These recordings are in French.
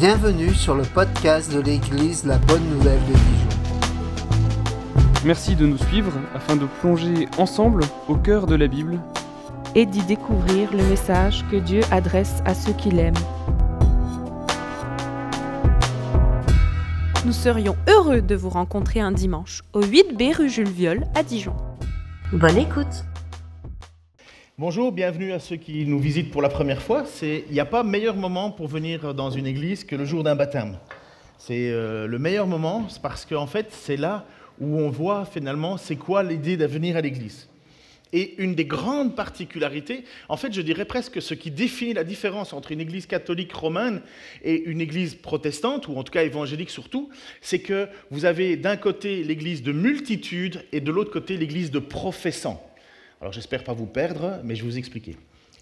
Bienvenue sur le podcast de l'église La Bonne Nouvelle de Dijon. Merci de nous suivre afin de plonger ensemble au cœur de la Bible et d'y découvrir le message que Dieu adresse à ceux qui l'aiment. Nous serions heureux de vous rencontrer un dimanche au 8B rue Jules Viol à Dijon. Bonne écoute Bonjour, bienvenue à ceux qui nous visitent pour la première fois. Il n'y a pas meilleur moment pour venir dans une église que le jour d'un baptême. C'est euh, le meilleur moment parce qu'en fait, c'est là où on voit finalement c'est quoi l'idée de venir à l'église. Et une des grandes particularités, en fait, je dirais presque ce qui définit la différence entre une église catholique romaine et une église protestante, ou en tout cas évangélique surtout, c'est que vous avez d'un côté l'église de multitude et de l'autre côté l'église de professants. Alors j'espère pas vous perdre, mais je vais vous expliquer.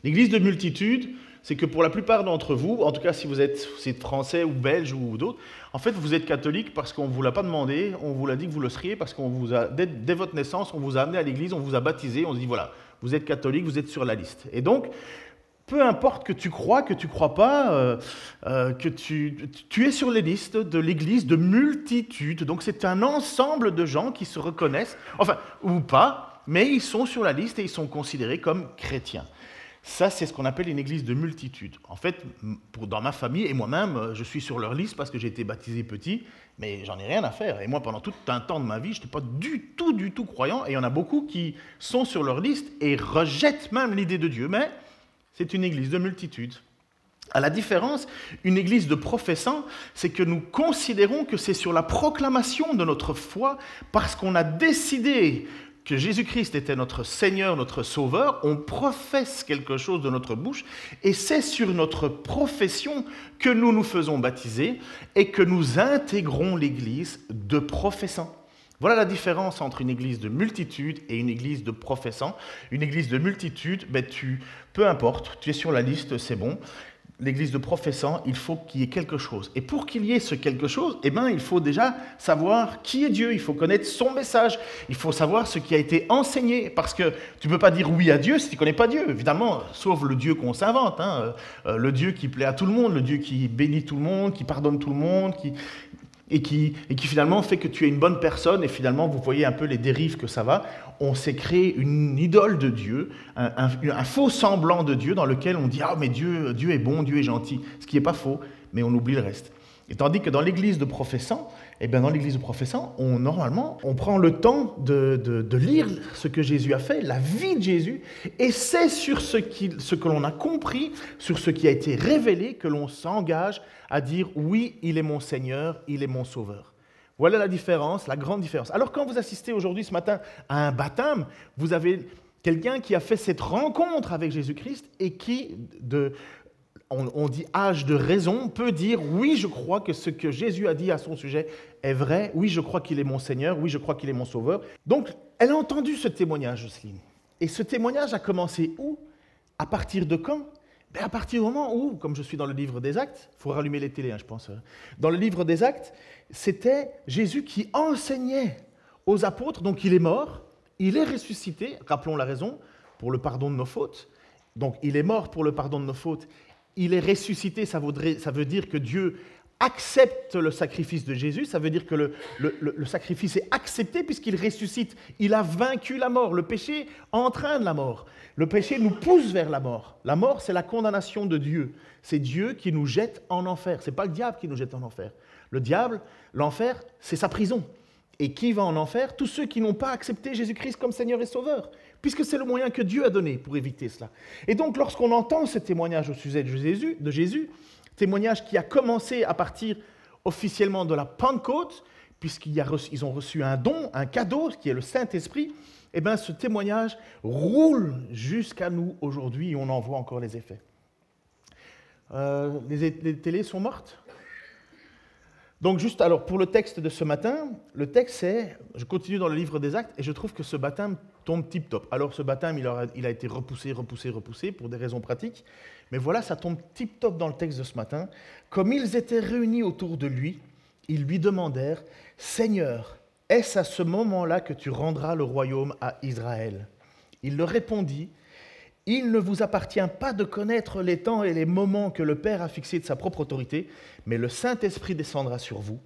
L'église de multitude, c'est que pour la plupart d'entre vous, en tout cas si vous êtes, français ou belge ou d'autres, en fait vous êtes catholique parce qu'on ne vous l'a pas demandé, on vous l'a dit que vous le seriez parce qu'on vous a, dès, votre naissance, on vous a amené à l'église, on vous a baptisé, on se dit voilà, vous êtes catholique, vous êtes sur la liste. Et donc, peu importe que tu crois, que tu crois pas, euh, euh, que tu es sur les listes de l'église de multitude. Donc c'est un ensemble de gens qui se reconnaissent, enfin, ou pas, mais ils sont sur la liste et ils sont considérés comme chrétiens. Ça, c'est ce qu'on appelle une église de multitude. En fait, dans ma famille et moi-même, euh, je suis sur leur liste parce que j'ai été baptisé petit, mais j'en ai rien à faire. Et moi, pendant tout un temps de ma vie, je n'étais pas du tout, du tout croyant. Et il y en a beaucoup qui sont sur leur liste et rejettent même l'idée de Dieu. Mais c'est une église de multitude. À la différence, une église de professants, c'est que nous considérons que c'est sur la proclamation de notre foi, parce qu'on a décidé que Jésus-Christ était notre Seigneur, notre Sauveur, on professe quelque chose de notre bouche, et c'est sur notre profession que nous nous faisons baptiser et que nous intégrons l'Église de professants. Voilà la différence entre une église de multitude et une église de professants. Une église de multitude, ben peu importe, tu es sur la liste, c'est bon l'église de professants, il faut qu'il y ait quelque chose. Et pour qu'il y ait ce quelque chose, eh ben, il faut déjà savoir qui est Dieu, il faut connaître son message, il faut savoir ce qui a été enseigné, parce que tu ne peux pas dire oui à Dieu si tu ne connais pas Dieu, évidemment, sauf le Dieu qu'on s'invente, hein, euh, le Dieu qui plaît à tout le monde, le Dieu qui bénit tout le monde, qui pardonne tout le monde, qui, et qui, et qui finalement fait que tu es une bonne personne, et finalement vous voyez un peu les dérives que ça va. On s'est créé une idole de Dieu, un, faux semblant de Dieu dans lequel on dit Ah, mais Dieu, Dieu est bon, Dieu est gentil, ce qui n'est pas faux, mais on oublie le reste. Et tandis que dans l'église de professants, eh bien dans l'église de professants, on, normalement, on prend le temps de, lire ce que Jésus a fait, la vie de Jésus, et c'est sur ce, ce que l'on a compris, sur ce qui a été révélé, que l'on s'engage à dire oui, il est mon Seigneur, il est mon Sauveur. Voilà la différence, la grande différence. Alors quand vous assistez aujourd'hui, ce matin, à un baptême, vous avez quelqu'un qui a fait cette rencontre avec Jésus-Christ et qui, de, on, dit âge de raison, peut dire oui, je crois que ce que Jésus a dit à son sujet est vrai, oui, je crois qu'il est mon Seigneur, oui, je crois qu'il est mon Sauveur. Donc, elle a entendu ce témoignage, Jocelyne. Et ce témoignage a commencé où? À partir de quand? Ben À partir du moment où, comme je suis dans le livre des Actes, il faut rallumer les télés, hein, je pense. Hein. Dans le livre des Actes, c'était Jésus qui enseignait aux apôtres, donc il est mort, il est ressuscité, rappelons la raison, pour le pardon de nos fautes. Donc il est mort pour le pardon de nos fautes il est ressuscité, ça, veut dire que Dieu accepte le sacrifice de Jésus, ça veut dire que le, sacrifice est accepté puisqu'il ressuscite. Il a vaincu la mort. Le péché entraîne la mort. Le péché nous pousse vers la mort. La mort, c'est la condamnation de Dieu. C'est Dieu qui nous jette en enfer. Ce n'est pas le diable qui nous jette en enfer. Le diable, l'enfer, c'est sa prison. Et qui va en enfer? Tous ceux qui n'ont pas accepté Jésus-Christ comme Seigneur et Sauveur puisque c'est le moyen que Dieu a donné pour éviter cela. Et donc lorsqu'on entend ce témoignage au sujet de Jésus, témoignage qui a commencé à partir officiellement de la Pentecôte, puisqu'ils ont reçu un don, un cadeau, qui est le Saint-Esprit, eh bien ce témoignage roule jusqu'à nous aujourd'hui et on en voit encore les effets. Euh, les télés sont mortes? Donc juste alors pour le texte de ce matin, le texte c'est, je continue dans le livre des actes et je trouve que ce baptême tombe tip top. Alors ce baptême il a, il a été repoussé, repoussé, repoussé pour des raisons pratiques, mais voilà ça tombe tip top dans le texte de ce matin. Comme ils étaient réunis autour de lui, ils lui demandèrent, Seigneur, est-ce à ce moment-là que tu rendras le royaume à Israël? Il leur répondit, Il ne vous appartient pas de connaître les temps et les moments que le Père a fixés de sa propre autorité, mais le Saint-Esprit descendra sur vous,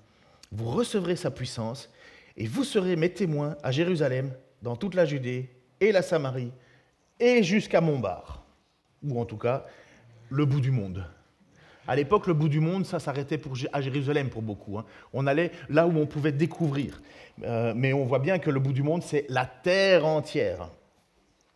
vous recevrez sa puissance, et vous serez mes témoins à Jérusalem, dans toute la Judée et la Samarie, et jusqu'à Montbar, ou en tout cas le bout du monde. À l'époque, le bout du monde, ça s'arrêtait à Jérusalem pour beaucoup. Hein. On allait là où on pouvait découvrir. Euh, mais on voit bien que le bout du monde, c'est la terre entière.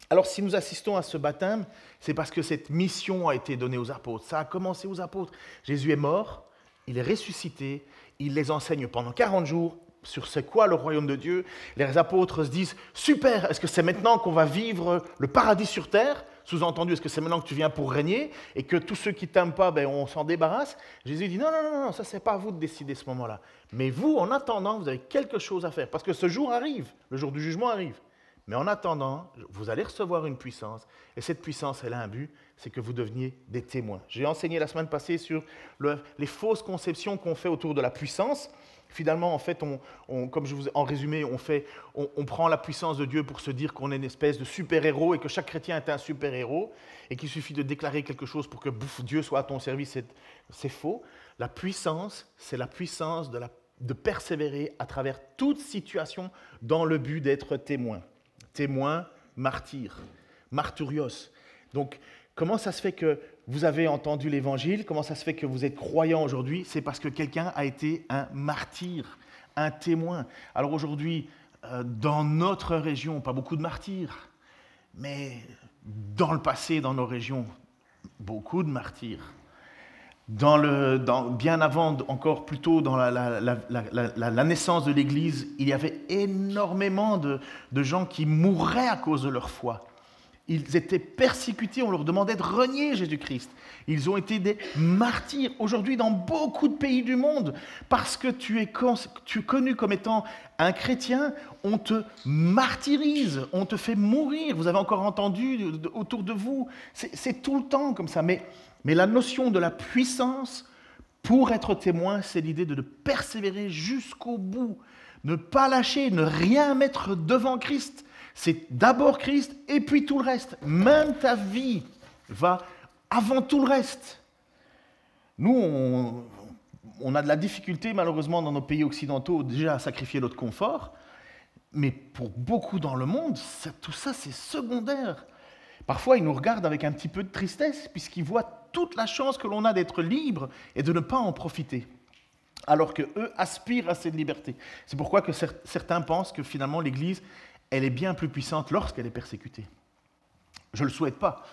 Alors si nous assistons à ce baptême, c'est parce que cette mission a été donnée aux apôtres. Ça a commencé aux apôtres. Jésus est mort, il est ressuscité, il les enseigne pendant 40 jours sur c'est quoi le royaume de Dieu. Les apôtres se disent, super, est-ce que c'est maintenant qu'on va vivre le paradis sur terre? Sous-entendu, est-ce que c'est maintenant que tu viens pour régner et que tous ceux qui t'aiment pas, ben, on s'en débarrasse? Jésus dit, non, non, non, non ça c'est pas à vous de décider ce moment-là. Mais vous, en attendant, vous avez quelque chose à faire. Parce que ce jour arrive, le jour du jugement arrive. Mais en attendant, vous allez recevoir une puissance, et cette puissance, elle a un but, c'est que vous deveniez des témoins. J'ai enseigné la semaine passée sur les fausses conceptions qu'on fait autour de la puissance. Finalement, en fait, comme je vous en résumé, on, fait, on, prend la puissance de Dieu pour se dire qu'on est une espèce de super-héros et que chaque chrétien est un super-héros et qu'il suffit de déclarer quelque chose pour que Dieu soit à ton service. C'est faux. La puissance, c'est la puissance de persévérer à travers toute situation dans le but d'être témoin témoin, martyr, martyrios. Donc, comment ça se fait que vous avez entendu l'évangile? Comment ça se fait que vous êtes croyant aujourd'hui? C'est parce que quelqu'un a été un martyr, un témoin. Alors aujourd'hui, euh, dans notre région, pas beaucoup de martyrs, mais dans le passé, dans nos régions, beaucoup de martyrs bien avant, encore plus tôt dans la naissance de l'Église, il y avait énormément de, de, gens qui mouraient à cause de leur foi. Ils étaient persécutés, on leur demandait de renier Jésus-Christ. Ils ont été des martyrs aujourd'hui dans beaucoup de pays du monde. Parce que tu es, connu comme étant un chrétien, on te martyrise, on te fait mourir. Vous avez encore entendu autour de vous, c'est tout le temps comme ça. Mais mais la notion de la puissance pour être témoin, c'est l'idée de persévérer jusqu'au bout, ne pas lâcher, ne rien mettre devant Christ. C'est d'abord Christ et puis tout le reste. Même ta vie va avant tout le reste. Nous, on, a de la difficulté malheureusement dans nos pays occidentaux déjà à sacrifier notre confort, mais pour beaucoup dans le monde, tout ça c'est secondaire. Parfois, ils nous regardent avec un petit peu de tristesse puisqu'ils voient toute la chance que l'on a d'être libre et de ne pas en profiter, alors qu'eux aspirent à cette liberté. C'est pourquoi que certains pensent que finalement l'Église, elle est bien plus puissante lorsqu'elle est persécutée. Je ne le souhaite pas.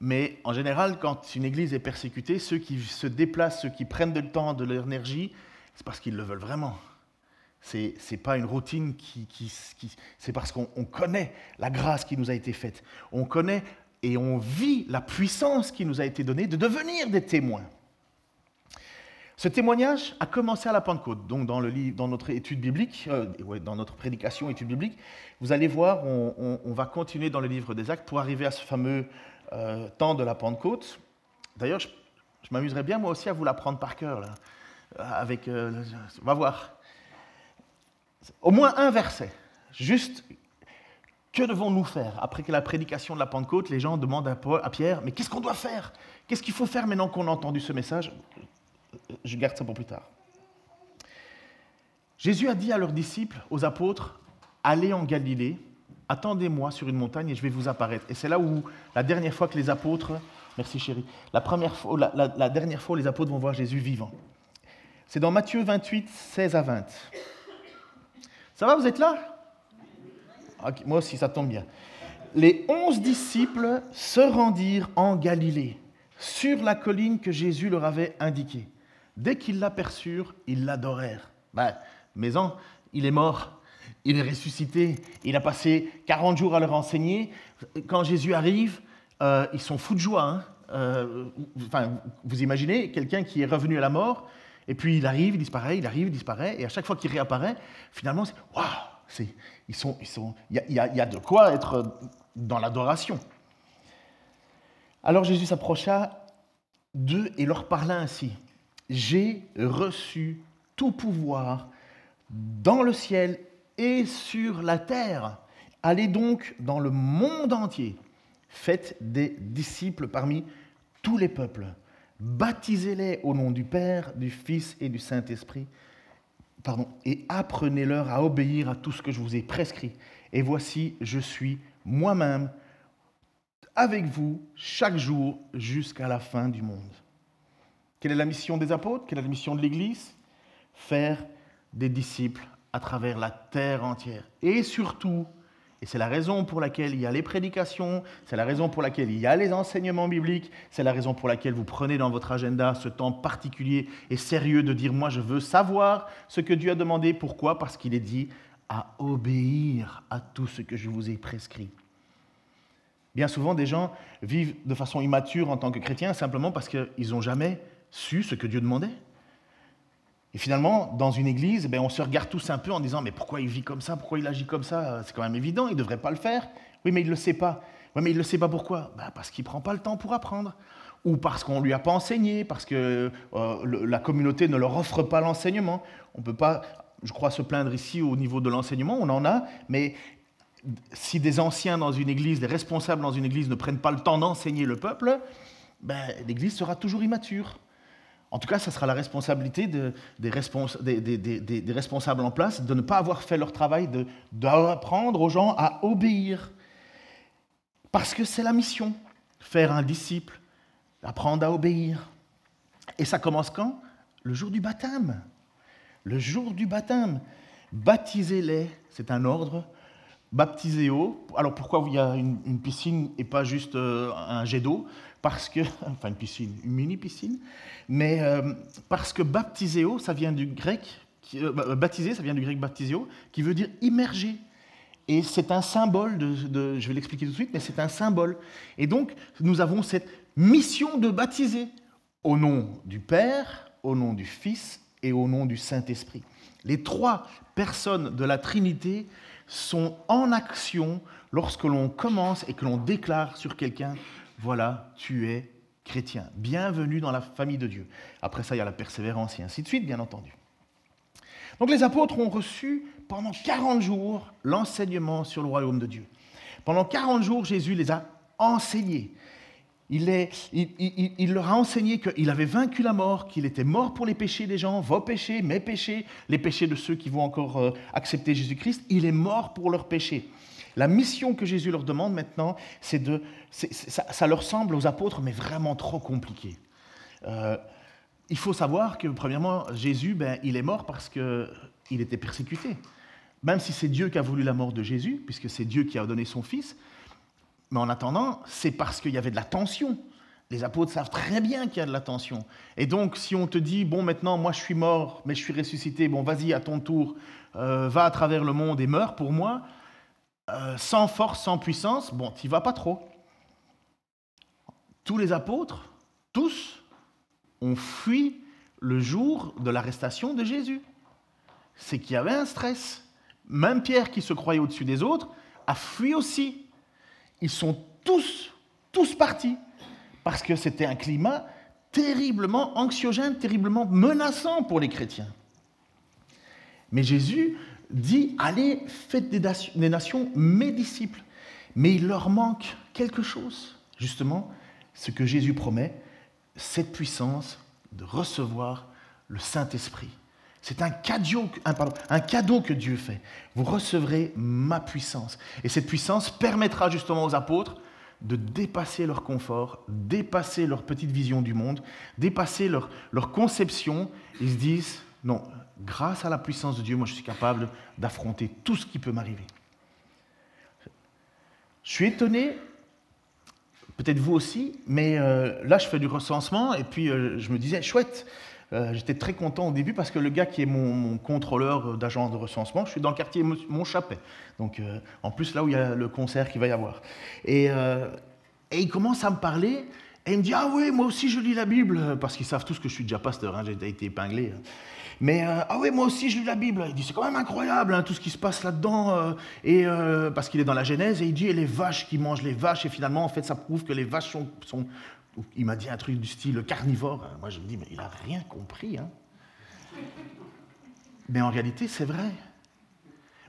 Mais en général, quand une église est persécutée, ceux qui se déplacent, ceux qui prennent le temps, de l'énergie, c'est parce qu'ils le veulent vraiment. Ce n'est pas une routine c'est parce qu'on connaît la grâce qui nous a été faite. On connaît et on vit la puissance qui nous a été donnée de devenir des témoins. Ce témoignage a commencé à la Pentecôte, donc dans, le dans notre étude biblique, euh, dans notre prédication étude biblique, vous allez voir, on, va continuer dans le livre des Actes pour arriver à ce fameux euh, temps de la Pentecôte. D'ailleurs, je, m'amuserais bien moi aussi à vous l'apprendre par cœur, là, avec, euh, on va voir. Au moins un verset, juste que devons-nous faire? Après que la prédication de la Pentecôte, les gens demandent à, Pierre, mais qu'est-ce qu'on doit faire? Qu'est-ce qu'il faut faire maintenant qu'on a entendu ce message? Je garde ça pour plus tard. Jésus a dit à leurs disciples, aux apôtres, allez en Galilée, attendez-moi sur une montagne et je vais vous apparaître. Et c'est là où la dernière fois que les apôtres, merci chérie, la, première fois, la dernière fois où les apôtres vont voir Jésus vivant. C'est dans Matthieu 28, 16 à 20. Ça va, vous êtes là? Moi aussi, ça tombe bien. Les onze disciples se rendirent en Galilée, sur la colline que Jésus leur avait indiquée. Dès qu'ils l'aperçurent, ils l'adorèrent. Ben, mais en, il est mort, il est ressuscité, il a passé 40 jours à leur enseigner. Quand Jésus arrive, euh, ils sont fous de joie. Hein. Euh, vous imaginez quelqu'un qui est revenu à la mort, et puis il arrive, il disparaît, il arrive, il disparaît, et à chaque fois qu'il réapparaît, finalement, c'est waouh ils sont, ils sont, il y, a, de quoi être dans l'adoration. Alors Jésus s'approcha d'eux et leur parla ainsi. J'ai reçu tout pouvoir dans le ciel et sur la terre. Allez donc dans le monde entier. Faites des disciples parmi tous les peuples. Baptisez-les au nom du Père, du Fils et du Saint-Esprit. Pardon, et apprenez-leur à obéir à tout ce que je vous ai prescrit. Et voici, je suis moi-même avec vous chaque jour jusqu'à la fin du monde. Quelle est la mission des apôtres? Quelle est la mission de l'Église? Faire des disciples à travers la terre entière. Et surtout, et c'est la raison pour laquelle il y a les prédications, c'est la raison pour laquelle il y a les enseignements bibliques, c'est la raison pour laquelle vous prenez dans votre agenda ce temps particulier et sérieux de dire, moi je veux savoir ce que Dieu a demandé. Pourquoi? Parce qu'il est dit à obéir à tout ce que je vous ai prescrit. Bien souvent, des gens vivent de façon immature en tant que chrétiens simplement parce qu'ils n'ont jamais su ce que Dieu demandait. Et finalement, dans une église, eh on se regarde tous un peu en disant Mais pourquoi il vit comme ça? Pourquoi il agit comme ça? C'est quand même évident, il ne devrait pas le faire. Oui, mais il ne le sait pas. Oui, mais il ne le sait pas pourquoi? Bah, Parce qu'il ne prend pas le temps pour apprendre. Ou parce qu'on ne lui a pas enseigné, parce que euh, la communauté ne leur offre pas l'enseignement. On ne peut pas, je crois, se plaindre ici au niveau de l'enseignement, on en a, mais si des anciens dans une église, des responsables dans une église ne prennent pas le temps d'enseigner le peuple, ben, l'église sera toujours immature. En tout cas, ce sera la responsabilité des, responsables en place de ne pas avoir fait leur travail, d'apprendre aux gens à obéir. Parce que c'est la mission, faire un disciple, apprendre à obéir. Et ça commence quand? Le jour du baptême. Le jour du baptême. Baptisez-les, c'est un ordre. Baptisez-o. Alors pourquoi il y a une, piscine et pas juste euh, un jet d'eau? Parce que, enfin une piscine, une mini piscine, mais euh, parce que baptiséo, ça vient du grec, euh, bah, baptisé, ça vient du grec baptisio, qui veut dire immerger. Et c'est un symbole, de, je vais l'expliquer tout de suite, mais c'est un symbole. Et donc, nous avons cette mission de baptiser au nom du Père, au nom du Fils et au nom du Saint-Esprit. Les trois personnes de la Trinité sont en action lorsque l'on commence et que l'on déclare sur quelqu'un, voilà, tu es chrétien. Bienvenue dans la famille de Dieu. Après ça, il y a la persévérance et ainsi de suite, bien entendu. Donc les apôtres ont reçu pendant 40 jours l'enseignement sur le royaume de Dieu. Pendant 40 jours, Jésus les a enseignés. Il, leur a enseigné qu'il avait vaincu la mort, qu'il était mort pour les péchés des gens, vos péchés, mes péchés, les péchés de ceux qui vont encore euh, accepter Jésus-Christ. Il est mort pour leurs péchés. La mission que Jésus leur demande maintenant, c'est de. ça, leur semble aux apôtres, mais vraiment trop compliqué. Euh, il faut savoir que, premièrement, Jésus, ben, il est mort parce qu'il était persécuté. Même si c'est Dieu qui a voulu la mort de Jésus, puisque c'est Dieu qui a donné son Fils, mais en attendant, c'est parce qu'il y avait de la tension. Les apôtres savent très bien qu'il y a de la tension. Et donc, si on te dit, bon, maintenant, moi, je suis mort, mais je suis ressuscité, bon, vas-y, à ton tour, euh, va à travers le monde et meurs pour moi, euh, sans force, sans puissance, bon, tu vas pas trop. Tous les apôtres, tous, ont fui le jour de l'arrestation de Jésus. C'est qu'il y avait un stress. Même Pierre, qui se croyait au-dessus des autres, a fui aussi. Ils sont tous, tous partis, parce que c'était un climat terriblement anxiogène, terriblement menaçant pour les chrétiens. Mais Jésus dit, allez, faites des nations, mes disciples. Mais il leur manque quelque chose, justement, ce que Jésus promet, cette puissance de recevoir le Saint-Esprit. C'est un cadeau, un, un cadeau que Dieu fait. Vous recevrez ma puissance. Et cette puissance permettra justement aux apôtres de dépasser leur confort, dépasser leur petite vision du monde, dépasser leur, leur conception. Ils se disent, non, grâce à la puissance de Dieu, moi je suis capable d'affronter tout ce qui peut m'arriver. Je suis étonné, peut-être vous aussi, mais euh, là je fais du recensement et puis euh, je me disais, chouette, euh, j'étais très content au début parce que le gars qui est mon, contrôleur d'agence de recensement, je suis dans le quartier Montchapet. Donc en plus là où il y a le concert qu'il va y avoir. Et, et il commence à me parler et il me dit, ah oui, moi aussi je lis la Bible, parce qu'ils savent tous que je suis déjà pasteur, hein, j'ai été épinglé. Mais euh, ah oui, moi aussi je lis la Bible. Il dit c'est quand même incroyable hein, tout ce qui se passe là-dedans. Euh, et euh, parce qu'il est dans la Genèse et il dit et les vaches qui mangent les vaches et finalement en fait ça prouve que les vaches sont, il m'a dit un truc du style carnivore. Moi je me dis mais il a rien compris. Hein. Mais en réalité c'est vrai.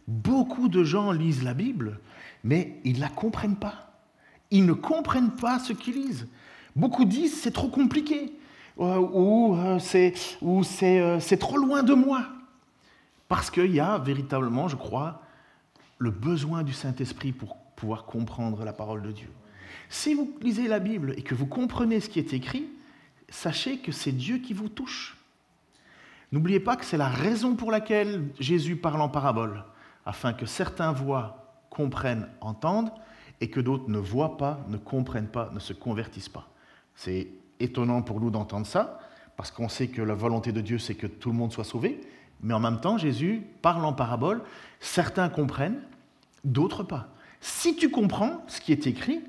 Beaucoup de gens lisent la Bible, mais ils ne la comprennent pas. Ils ne comprennent pas ce qu'ils lisent. Beaucoup disent c'est trop compliqué euh, ou euh, euh, c'est trop loin de moi. Parce qu'il y a véritablement, je crois, le besoin du Saint-Esprit pour pouvoir comprendre la parole de Dieu. Si vous lisez la Bible et que vous comprenez ce qui est écrit, sachez que c'est Dieu qui vous touche. N'oubliez pas que c'est la raison pour laquelle Jésus parle en parabole, afin que certains voient, comprennent, entendent, et que d'autres ne voient pas, ne comprennent pas, ne se convertissent pas. C'est étonnant pour nous d'entendre ça, parce qu'on sait que la volonté de Dieu, c'est que tout le monde soit sauvé, mais en même temps, Jésus parle en parabole, certains comprennent, d'autres pas. Si tu comprends ce qui est écrit,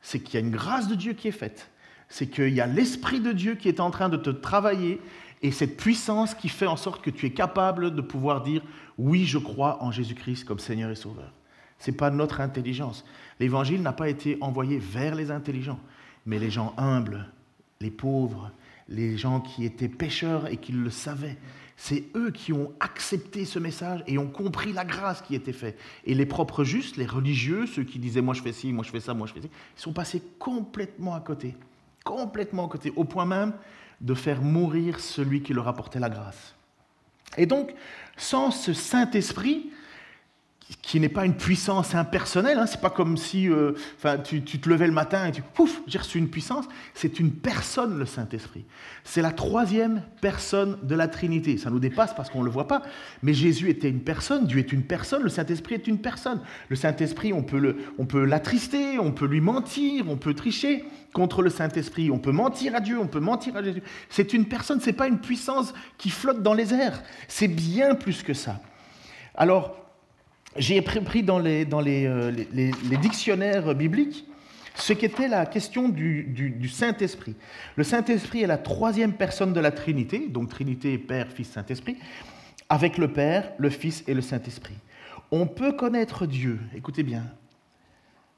c'est qu'il y a une grâce de Dieu qui est faite, c'est qu'il y a l'Esprit de Dieu qui est en train de te travailler, et cette puissance qui fait en sorte que tu es capable de pouvoir dire oui, je crois en Jésus-Christ comme Seigneur et Sauveur. Ce n'est pas notre intelligence. L'évangile n'a pas été envoyé vers les intelligents, mais les gens humbles, les pauvres, les gens qui étaient pécheurs et qui le savaient. C'est eux qui ont accepté ce message et ont compris la grâce qui était faite. Et les propres justes, les religieux, ceux qui disaient moi je fais ci, moi je fais ça, moi je fais ça, ils sont passés complètement à côté. Complètement à côté, au point même de faire mourir celui qui leur apportait la grâce. Et donc, sans ce Saint-Esprit, qui n'est pas une puissance impersonnelle. Hein. C'est pas comme si euh, tu, tu, te levais le matin et tu pouf, j'ai reçu une puissance. C'est une personne, le Saint-Esprit. C'est la troisième personne de la Trinité. Ça nous dépasse parce qu'on ne le voit pas. Mais Jésus était une personne, Dieu est une personne, le Saint-Esprit est une personne. Le Saint-Esprit, on peut l'attrister, on, on peut lui mentir, on peut tricher contre le Saint-Esprit. On peut mentir à Dieu, on peut mentir à Jésus. C'est une personne, c'est pas une puissance qui flotte dans les airs. C'est bien plus que ça. Alors, j'ai pris dans, euh, les, dictionnaires bibliques ce qu'était la question du, Saint-Esprit. Le Saint-Esprit est la troisième personne de la Trinité, donc Trinité, Père, Fils, Saint-Esprit, avec le Père, le Fils et le Saint-Esprit. On peut connaître Dieu, écoutez bien,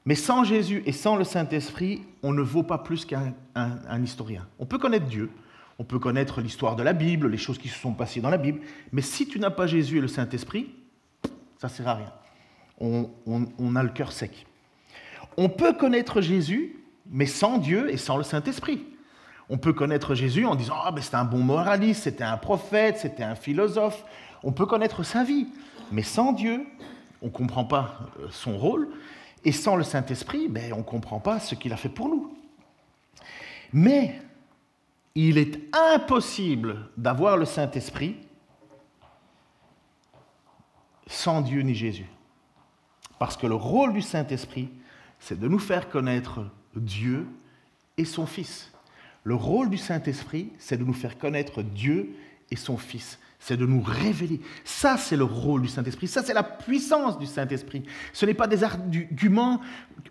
mais sans Jésus et sans le Saint-Esprit, on ne vaut pas plus qu'un un, un historien. On peut connaître Dieu, on peut connaître l'histoire de la Bible, les choses qui se sont passées dans la Bible, mais si tu n'as pas Jésus et le Saint-Esprit, ça ne sert à rien. On, a le cœur sec. On peut connaître Jésus, mais sans Dieu et sans le Saint-Esprit. On peut connaître Jésus en disant Ah, ben c'était un bon moraliste, c'était un prophète, c'était un philosophe. On peut connaître sa vie, mais sans Dieu, on ne comprend pas euh, son rôle. Et sans le Saint-Esprit, ben, on ne comprend pas ce qu'il a fait pour nous. Mais il est impossible d'avoir le Saint-Esprit sans Dieu ni Jésus. Parce que le rôle du Saint-Esprit, c'est de nous faire connaître Dieu et son Fils. Le rôle du Saint-Esprit, c'est de nous faire connaître Dieu et son Fils. C'est de nous révéler. Ça, c'est le rôle du Saint-Esprit. Ça, c'est la puissance du Saint-Esprit. Ce n'est pas des arguments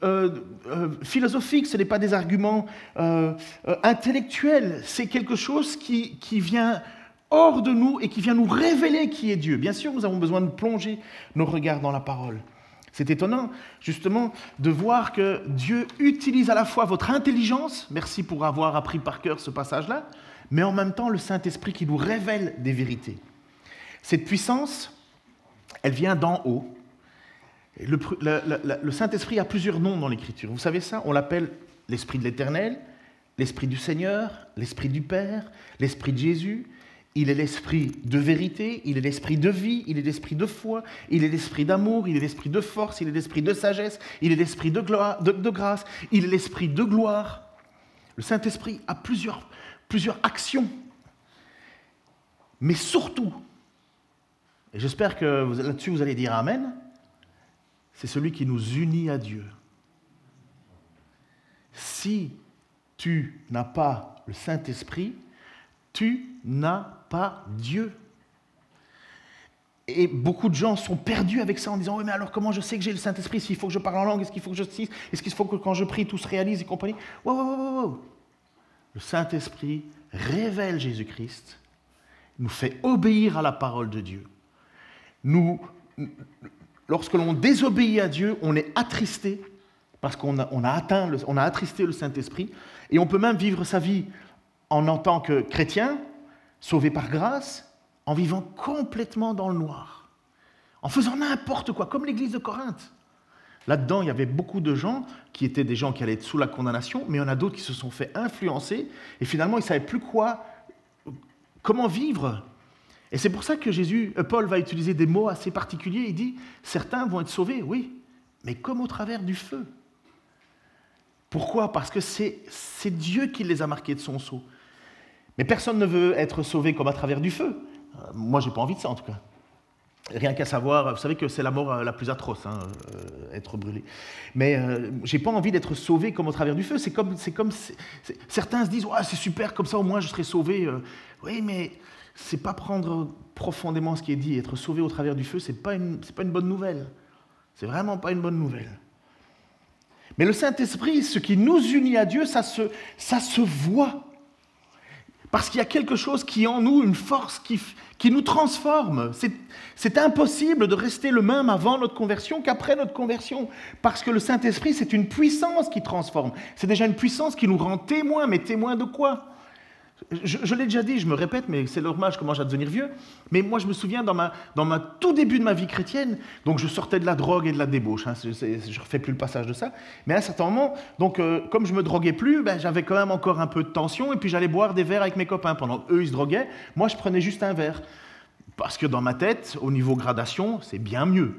euh, euh, philosophiques, ce n'est pas des arguments euh, intellectuels. C'est quelque chose qui, qui vient hors de nous et qui vient nous révéler qui est Dieu. Bien sûr, nous avons besoin de plonger nos regards dans la parole. C'est étonnant, justement, de voir que Dieu utilise à la fois votre intelligence, merci pour avoir appris par cœur ce passage-là, mais en même temps le Saint-Esprit qui nous révèle des vérités. Cette puissance, elle vient d'en haut. Le, Saint-Esprit a plusieurs noms dans l'Écriture. Vous savez ça On l'appelle l'Esprit de l'Éternel, l'Esprit du Seigneur, l'Esprit du Père, l'Esprit de Jésus, il est l'esprit de vérité, il est l'esprit de vie, il est l'esprit de foi, il est l'esprit d'amour, il est l'esprit de force, il est l'esprit de sagesse, il est l'esprit de, de, grâce, il est l'esprit de gloire. Le Saint-Esprit a plusieurs, plusieurs actions. Mais surtout, et j'espère que là-dessus vous allez dire Amen, c'est celui qui nous unit à Dieu. Si tu n'as pas le Saint-Esprit, tu n'as pas Dieu. Et beaucoup de gens sont perdus avec ça en disant Oui, mais alors comment je sais que j'ai le Saint-Esprit? S'il faut que je parle en langue, est-ce qu'il faut que je cite Est-ce qu'il faut que quand je prie, tout se réalise et compagnie? Wow, Le Saint-Esprit révèle Jésus-Christ, nous fait obéir à la parole de Dieu. Nous, lorsque l'on désobéit à Dieu, on est attristé parce qu'on a, on a atteint, on a attristé le Saint-Esprit, et on peut même vivre sa vie en, en tant que chrétien, sauvé par grâce, en vivant complètement dans le noir, en faisant n'importe quoi, comme l'église de Corinthe. Là-dedans, il y avait beaucoup de gens qui étaient des gens qui allaient être sous la condamnation, mais il y en a d'autres qui se sont fait influencer et finalement ils ne savaient plus quoi, comment vivre. Et c'est pour ça que Jésus, euh, Paul va utiliser des mots assez particuliers. Il dit certains vont être sauvés, oui, mais comme au travers du feu. Pourquoi? Parce que c'est Dieu qui les a marqués de son sceau. Mais personne ne veut être sauvé comme à travers du feu. Euh, moi, j'ai pas envie de ça en tout cas. Rien qu'à savoir, vous savez que c'est la mort euh, la plus atroce, hein, euh, être brûlé. Mais euh, j'ai pas envie d'être sauvé comme au travers du feu. C'est comme, c'est comme, certains se disent, ouais, c'est super, comme ça au moins je serai sauvé. oui, mais c'est pas prendre profondément ce qui est dit. Être sauvé au travers du feu, c'est pas une, c'est pas une bonne nouvelle. C'est vraiment pas une bonne nouvelle. Mais le Saint-Esprit, ce qui nous unit à Dieu, ça se, ça se voit. Parce qu'il y a quelque chose qui en nous, une force qui, qui nous transforme. C'est impossible de rester le même avant notre conversion qu'après notre conversion. Parce que le Saint-Esprit, c'est une puissance qui transforme. C'est déjà une puissance qui nous rend témoins. Mais témoins de quoi? Je, l'ai déjà dit, je me répète, mais c'est normal, je commence à devenir vieux. Mais moi, je me souviens dans ma, dans ma tout début de ma vie chrétienne, donc je sortais de la drogue et de la débauche. Hein, je ne refais plus le passage de ça. Mais à un certain moment, donc euh, comme je me droguais plus, ben, j'avais quand même encore un peu de tension et puis j'allais boire des verres avec mes copains. Pendant qu'eux, ils se droguaient, moi, je prenais juste un verre. Parce que dans ma tête, au niveau gradation, c'est bien mieux.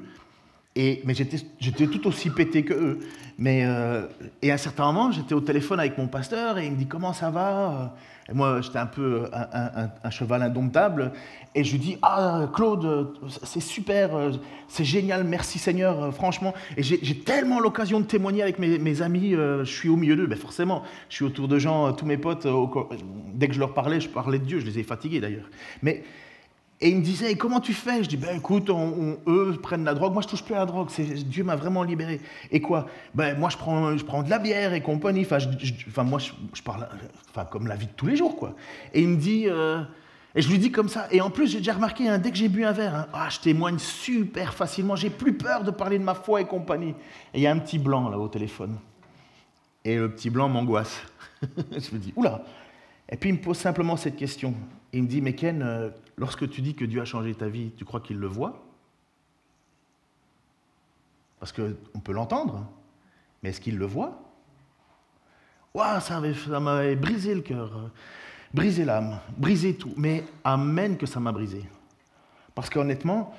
Et, mais j'étais tout aussi pété que eux. Mais, euh, et à un certain moment, j'étais au téléphone avec mon pasteur et il me dit Comment ça va? Et moi, j'étais un peu un, cheval indomptable. Et je lui dis Ah, Claude, c'est super, c'est génial, merci Seigneur, franchement. Et j'ai tellement l'occasion de témoigner avec mes, amis, euh, je suis au milieu d'eux, ben forcément. Je suis autour de gens, tous mes potes, dès que je leur parlais, je parlais de Dieu, je les ai fatigués d'ailleurs. Mais et il me disait, comment tu fais? Je dis, ben écoute, eux prennent la drogue, moi je touche plus à la drogue, Dieu m'a vraiment libéré. Et quoi? Ben moi je prends, je prends de la bière et compagnie, enfin, enfin moi je, parle enfin, comme la vie de tous les jours, quoi. Et il me dit, euh, et je lui dis comme ça, et en plus j'ai déjà remarqué, hein, dès que j'ai bu un verre, hein, ah, je témoigne super facilement, j'ai plus peur de parler de ma foi et compagnie. Et il y a un petit blanc là au téléphone. Et le petit blanc m'angoisse. je me dis, oula Et puis il me pose simplement cette question. Il me dit, mais Ken, euh, lorsque tu dis que Dieu a changé ta vie, tu crois qu'il le voit? Parce qu'on peut l'entendre, mais est-ce qu'il le voit? Waouh, ça m'avait brisé le cœur, euh, brisé l'âme, brisé tout. Mais amen que ça m'a brisé. Parce qu'honnêtement,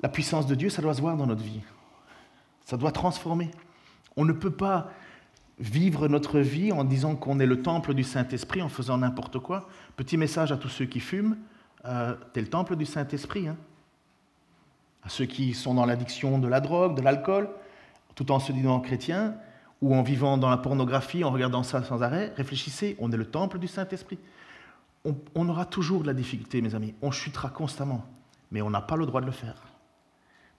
la puissance de Dieu, ça doit se voir dans notre vie. Ça doit transformer. On ne peut pas vivre notre vie en disant qu'on est le temple du Saint-Esprit en faisant n'importe quoi. Petit message à tous ceux qui fument, euh, es le temple du Saint-Esprit. Hein. À ceux qui sont dans l'addiction de la drogue, de l'alcool, tout en se disant chrétien, ou en vivant dans la pornographie, en regardant ça sans arrêt, réfléchissez, on est le temple du Saint-Esprit. On, on aura toujours de la difficulté, mes amis, on chutera constamment, mais on n'a pas le droit de le faire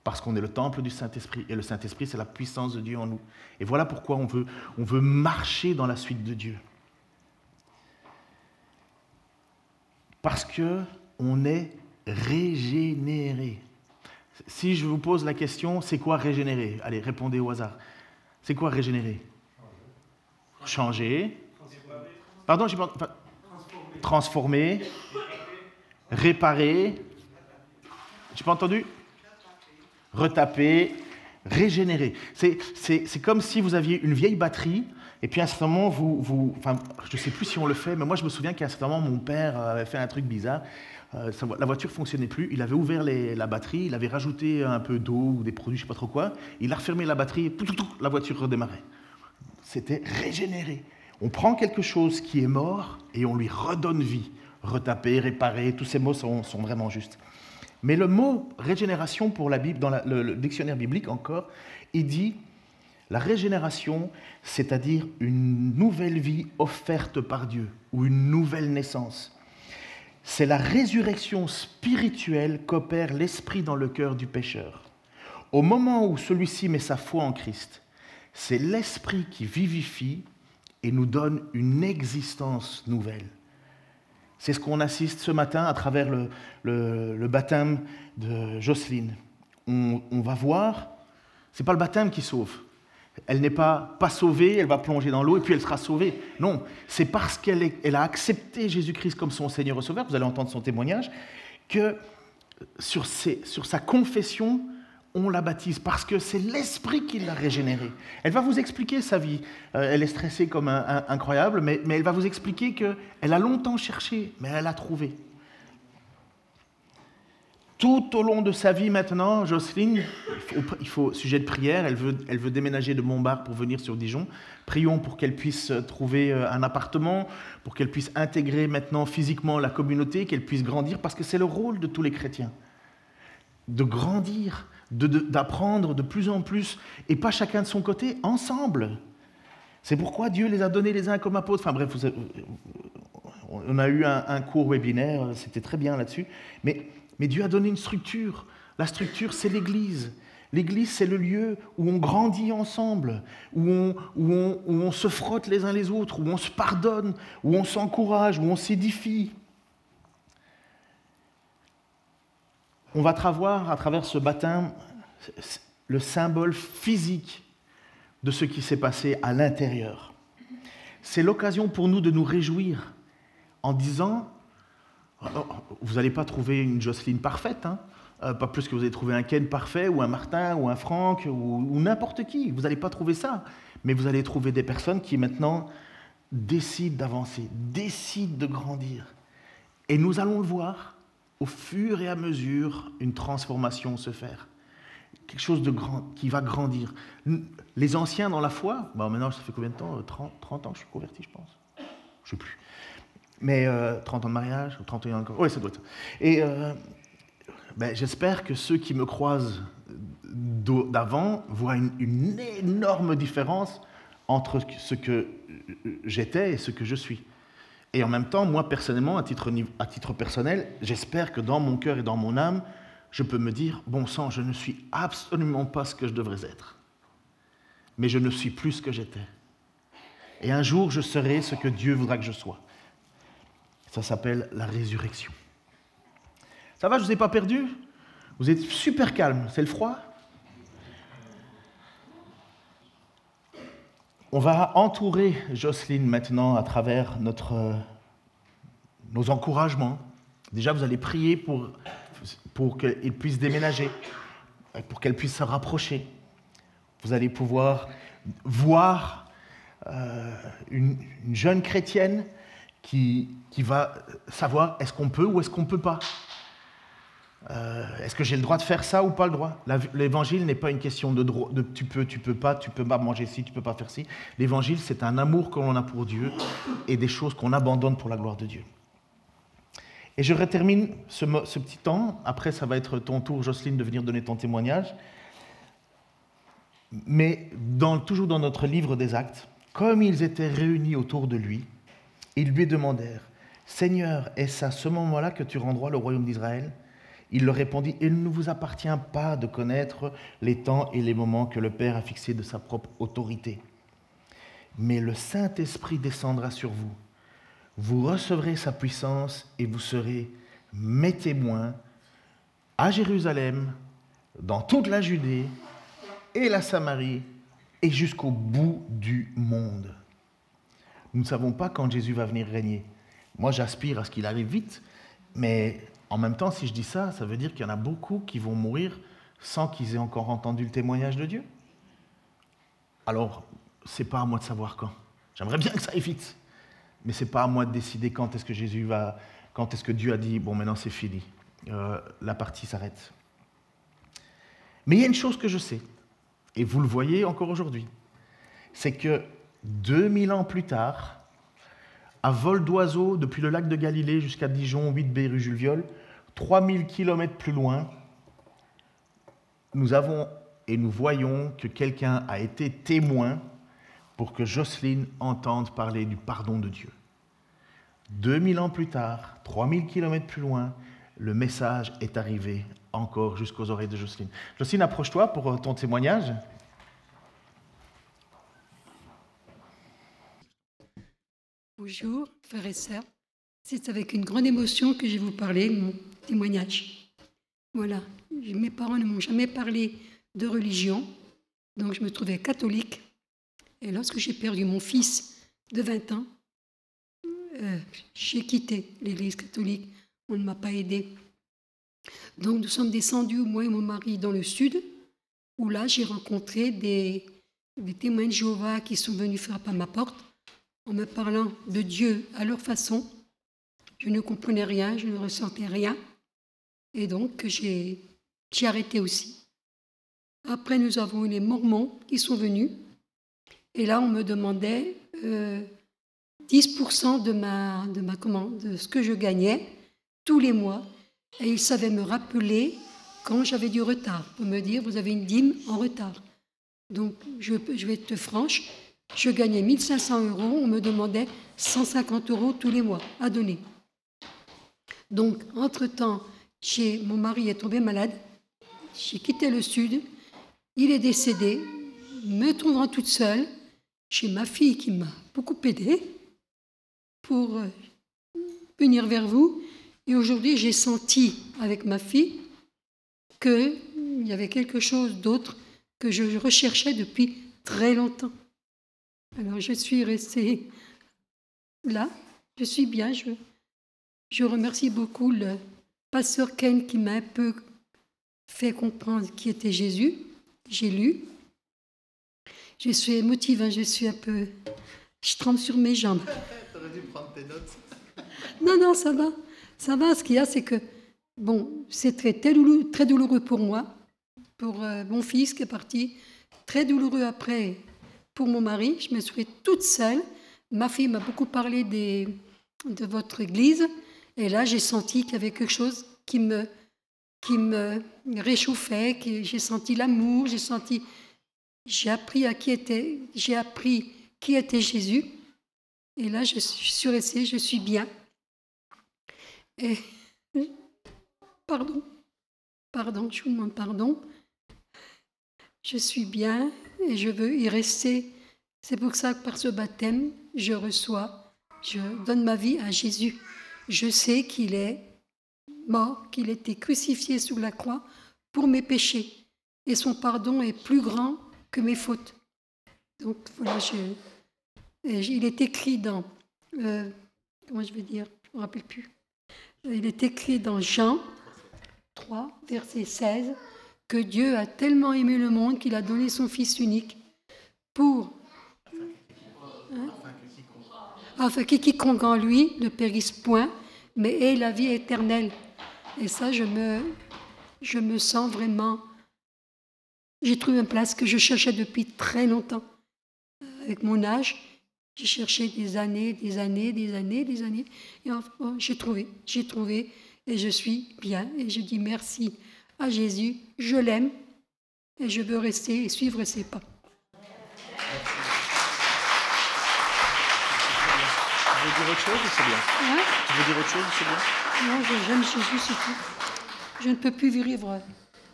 parce qu'on est le temple du Saint-Esprit. Et le Saint-Esprit, c'est la puissance de Dieu en nous. Et voilà pourquoi on veut, on veut marcher dans la suite de Dieu. Parce que on est régénéré. Si je vous pose la question, c'est quoi régénérer? Allez, répondez au hasard. C'est quoi régénérer? Changer. Pardon, j'ai pas. Transformer. Réparer. J'ai pas entendu retaper, régénérer. C'est comme si vous aviez une vieille batterie, et puis à un certain moment, vous, vous je ne sais plus si on le fait, mais moi je me souviens qu'à un certain moment, mon père avait fait un truc bizarre. Euh, la voiture fonctionnait plus, il avait ouvert la batterie, il avait rajouté un peu d'eau ou des produits, je ne sais pas trop quoi, il a refermé la batterie, et la voiture redémarrait. C'était régénéré. On prend quelque chose qui est mort et on lui redonne vie. Retaper, réparer, tous ces mots sont vraiment justes. Mais le mot régénération pour la Bible, dans le, dictionnaire biblique encore, il dit la régénération, c'est-à-dire une nouvelle vie offerte par Dieu ou une nouvelle naissance. C'est la résurrection spirituelle qu'opère l'Esprit dans le cœur du pécheur. Au moment où celui-ci met sa foi en Christ, c'est l'Esprit qui vivifie et nous donne une existence nouvelle. C'est ce qu'on assiste ce matin à travers le, baptême de Jocelyne. On, va voir, ce n'est pas le baptême qui sauve. Elle n'est pas, pas sauvée, elle va plonger dans l'eau et puis elle sera sauvée. Non, c'est parce qu'elle elle a accepté Jésus-Christ comme son Seigneur et Sauveur, vous allez entendre son témoignage, que sur, sa confession, on la baptise parce que c'est l'Esprit qui l'a régénérée. Elle va vous expliquer sa vie. Euh, elle est stressée comme incroyable, mais, mais elle va vous expliquer qu'elle a longtemps cherché, mais elle a trouvé. Tout au long de sa vie maintenant, Jocelyne, il faut, sujet de prière, elle veut, déménager de Montbard pour venir sur Dijon. Prions pour qu'elle puisse trouver euh, un appartement, pour qu'elle puisse intégrer maintenant physiquement la communauté, qu'elle puisse grandir, parce que c'est le rôle de tous les chrétiens. De grandir, d'apprendre de, plus en plus, et pas chacun de son côté, ensemble. C'est pourquoi Dieu les a donnés les uns comme apôtres. Enfin bref, on a eu un, un cours webinaire, c'était très bien là-dessus. Mais mais Dieu a donné une structure. La structure, c'est l'Église. L'Église, c'est le lieu où on grandit ensemble, où on, se frotte les uns les autres, où on se pardonne, où on s'encourage, où on s'édifie. On va voir à travers ce baptême le symbole physique de ce qui s'est passé à l'intérieur. C'est l'occasion pour nous de nous réjouir en disant vous n'allez pas trouver une Jocelyne parfaite, hein. euh, pas plus que vous allez trouver un Ken parfait, ou un Martin, ou un Franck, ou, n'importe qui. Vous n'allez pas trouver ça. Mais vous allez trouver des personnes qui maintenant décident d'avancer, décident de grandir. Et nous allons le voir au fur et à mesure une transformation se faire. Quelque chose qui va grandir. Les anciens dans la foi, bon, maintenant ça fait combien de temps? 30, 30 ans que je suis converti, je pense. Je ne sais plus. Mais 30 euh, ans de mariage, 31 ans. Oui, ça doit être. Et euh, ben, j'espère que ceux qui me croisent d'avant voient une, énorme différence entre ce que j'étais et ce que je suis. Et en même temps, moi personnellement, titre, à titre personnel, j'espère que dans mon cœur et dans mon âme, je peux me dire, bon sang, je ne suis absolument pas ce que je devrais être. Mais je ne suis plus ce que j'étais. Et un jour, je serai ce que Dieu voudra que je sois. Ça s'appelle la résurrection. Ça va, je ne vous ai pas perdu? Vous êtes super calme. C'est le froid? On va entourer Jocelyne maintenant à travers notre, nos encouragements. Déjà, vous allez prier pour, pour puisse déménager, pour qu'elle puisse se rapprocher. Vous allez pouvoir voir euh, une, jeune chrétienne qui, va savoir est-ce qu'on peut ou est-ce qu'on ne peut pas. Euh, est-ce que j'ai le droit de faire ça ou pas le droit? L'évangile n'est pas une question de, tu peux, tu peux pas, tu peux pas manger ci, tu peux pas faire ci. L'évangile, c'est un amour que l'on a pour Dieu et des choses qu'on abandonne pour la gloire de Dieu. Et je termine ce, petit temps. Après, ça va être ton tour, Jocelyne, de venir donner ton témoignage. Mais toujours dans notre livre des actes, comme ils étaient réunis autour de lui, ils lui demandèrent, Seigneur, est-ce à ce moment-là que tu rendras le royaume d'Israël? Il leur répondit, Il ne vous appartient pas de connaître les temps et les moments que le Père a fixés de sa propre autorité. Mais le Saint-Esprit descendra sur vous. Vous recevrez sa puissance et vous serez mes témoins à Jérusalem, dans toute la Judée et la Samarie et jusqu'au bout du monde. Nous ne savons pas quand Jésus va venir régner. Moi, j'aspire à ce qu'il arrive vite, mais en même temps, si je dis ça, ça veut dire qu'il y en a beaucoup qui vont mourir sans qu'ils aient encore entendu le témoignage de Dieu. Alors, c'est pas à moi de savoir quand. J'aimerais bien que ça aille vite, mais c'est pas à moi de décider quand est-ce que Jésus va, quand est-ce que Dieu a dit bon maintenant c'est fini, euh, la partie s'arrête. Mais il y a une chose que je sais, et vous le voyez encore aujourd'hui, c'est que 2000 ans plus tard, à vol d'oiseau depuis le lac de Galilée jusqu'à Dijon, 8B rue Jules Viol, 3000 km plus loin, nous avons et nous voyons que quelqu'un a été témoin pour que Jocelyne entende parler du pardon de Dieu. 2000 ans plus tard, 3000 km plus loin, le message est arrivé encore jusqu'aux oreilles de Jocelyne. Jocelyne, approche-toi pour ton témoignage. Bonjour, frères et sœurs. C'est avec une grande émotion que je vais vous parler mon témoignage. Voilà, mes parents ne m'ont jamais parlé de religion, donc je me trouvais catholique. Et lorsque j'ai perdu mon fils de 20 ans, euh, j'ai quitté l'Église catholique. On ne m'a pas aidé. Donc nous sommes descendus, moi et mon mari, dans le sud, où là j'ai rencontré des témoins de Jéhovah qui sont venus frapper à ma porte en me parlant de Dieu à leur façon. Je ne comprenais rien, je ne ressentais rien. Et donc j'ai arrêté aussi. Après, nous avons eu les Mormons qui sont venus. Et là, on me demandait euh, 10% de, ma, de, ma, commande, de ce que je gagnais tous les mois. Et ils savaient me rappeler quand j'avais du retard, pour me dire, vous avez une dîme en retard. Donc, je, je vais être franche, je gagnais 1500 euros, on me demandait 150 euros tous les mois à donner. Donc, entre-temps, mon mari est tombé malade, j'ai quitté le sud, il est décédé, me trouvant toute seule, j'ai ma fille qui m'a beaucoup aidée pour euh, venir vers vous. Et aujourd'hui, j'ai senti avec ma fille qu'il y avait quelque chose d'autre que je recherchais depuis très longtemps. Alors je suis restée là, je suis bien. Je, je remercie beaucoup le pasteur Ken qui m'a un peu fait comprendre qui était Jésus. J'ai lu. Je suis émotive, hein, je suis un peu. Je tremble sur mes jambes. T'aurais dû prendre tes notes. non, non, ça va. Ça va. Ce qu'il y a, c'est que, bon, c'est très, très, douloureux, pour moi, pour euh, mon fils qui est parti. Très douloureux après pour mon mari. Je me suis toute seule. Ma fille m'a beaucoup parlé de votre église. Et là, j'ai senti qu'il y avait quelque chose qui me, qui me réchauffait, j'ai senti l'amour, j'ai senti, j'ai appris qui était, j'ai appris qui était Jésus. Et là, je suis restée, je suis bien. Et pardon, pardon, je vous demande pardon. Je suis bien et je veux y rester. C'est pour ça que par ce baptême, je reçois, je donne ma vie à Jésus. Je sais qu'il est mort, qu'il était crucifié sous la croix pour mes péchés. Et son pardon est plus grand que mes fautes. Donc voilà, il est écrit dans, euh, comment je vais dire, je ne me rappelle plus. Il est écrit dans Jean 3, verset 16, que Dieu a tellement aimé le monde qu'il a donné son Fils unique pour... Hein, afin que quiconque en lui ne périsse point, mais ait la vie éternelle. Et ça, je me, je me sens vraiment... J'ai trouvé une place que je cherchais depuis très longtemps. Avec mon âge, j'ai cherché des années, des années, des années, des années. Et enfin, j'ai trouvé, j'ai trouvé, et je suis bien. Et je dis merci à Jésus. Je l'aime, et je veux rester et suivre ses pas. Tu veux dire autre chose ou c'est bien? Hein? Tu veux dire autre chose ou c'est bien? Non, j'aime Jésus, c'est tout. Je ne peux plus vivre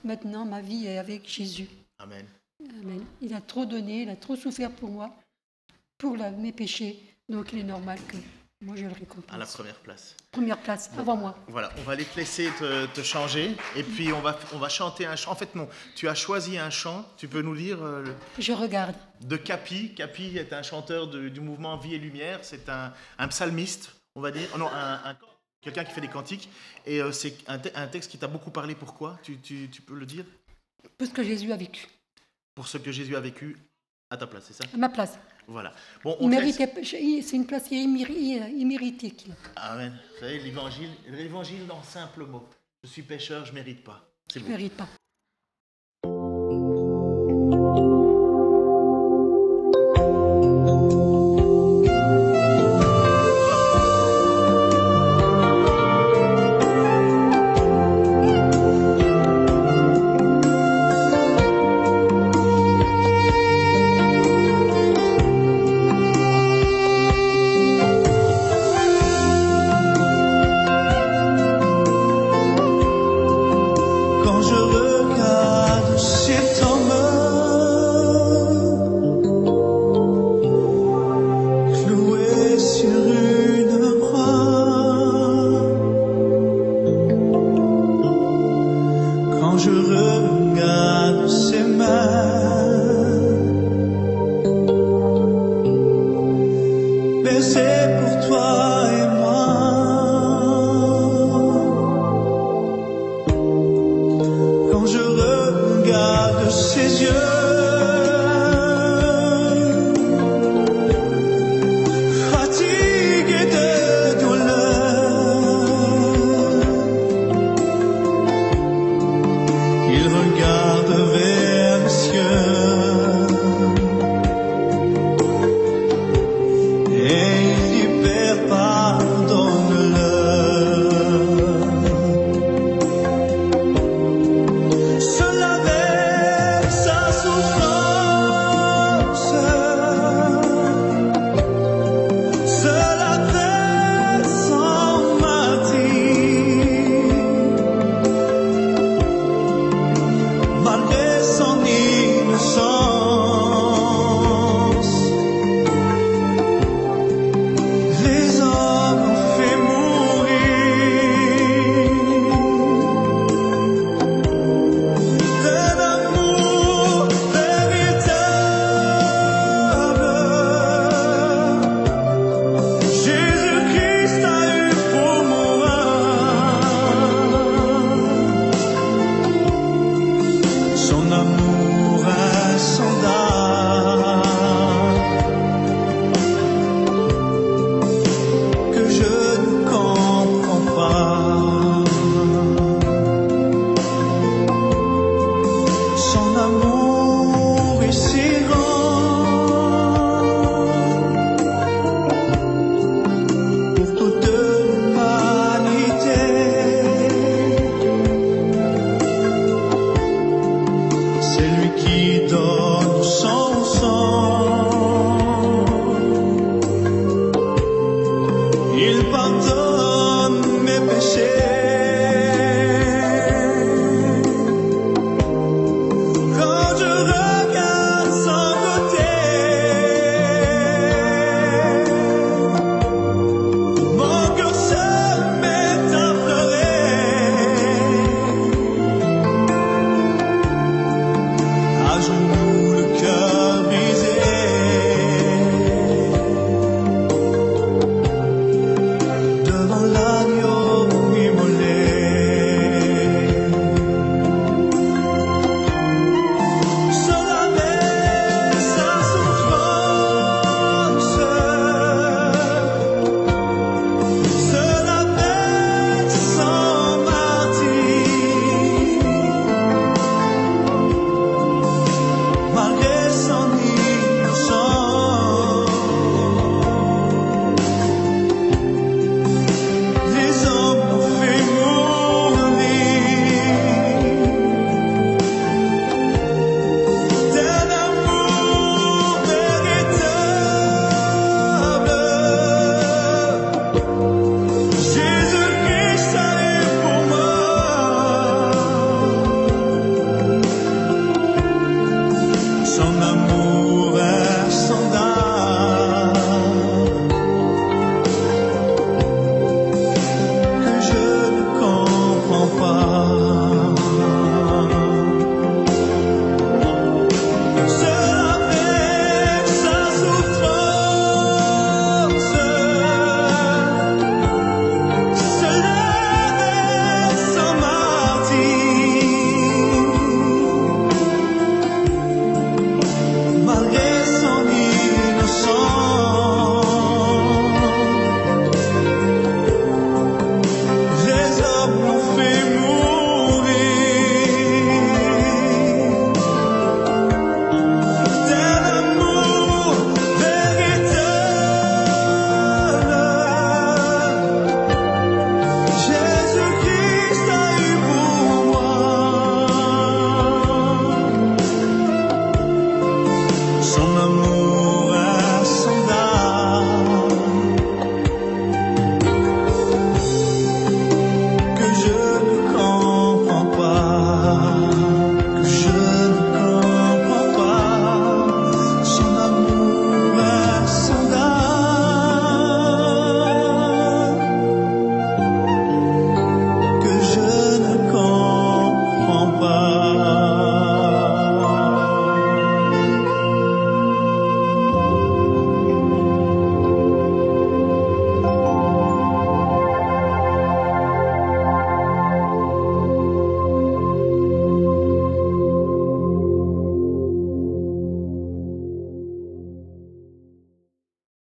maintenant, ma vie est avec Jésus. Amen. Amen. Il a trop donné, il a trop souffert pour moi, pour la- mes péchés. Donc il est normal que moi je le À la récompense. première place. Première place, avant moi. Voilà, on va les te laisser te, te changer et puis on va, on va chanter un chant. En fait, non, tu as choisi un chant, tu peux nous lire euh, le- Je regarde. de Capi. Capi est un chanteur de- du mouvement Vie et Lumière, c'est un, un psalmiste, on va dire. Oh non, un, un- quelqu'un qui fait des cantiques. Et euh, c'est un, te- un texte qui t'a beaucoup parlé. Pourquoi? Tu, tu- tu peux le dire? Tout ce que Jésus a vécu. Pour ce que Jésus a vécu à ta place, c'est ça? À ma place. Voilà. Bon, on c'est une place imméri- imméritée qu'il a. Amen. Vous savez, l'évangile, l'évangile dans simple mot. Je suis pécheur, je mérite pas. C'est Je bon. ne mérite pas.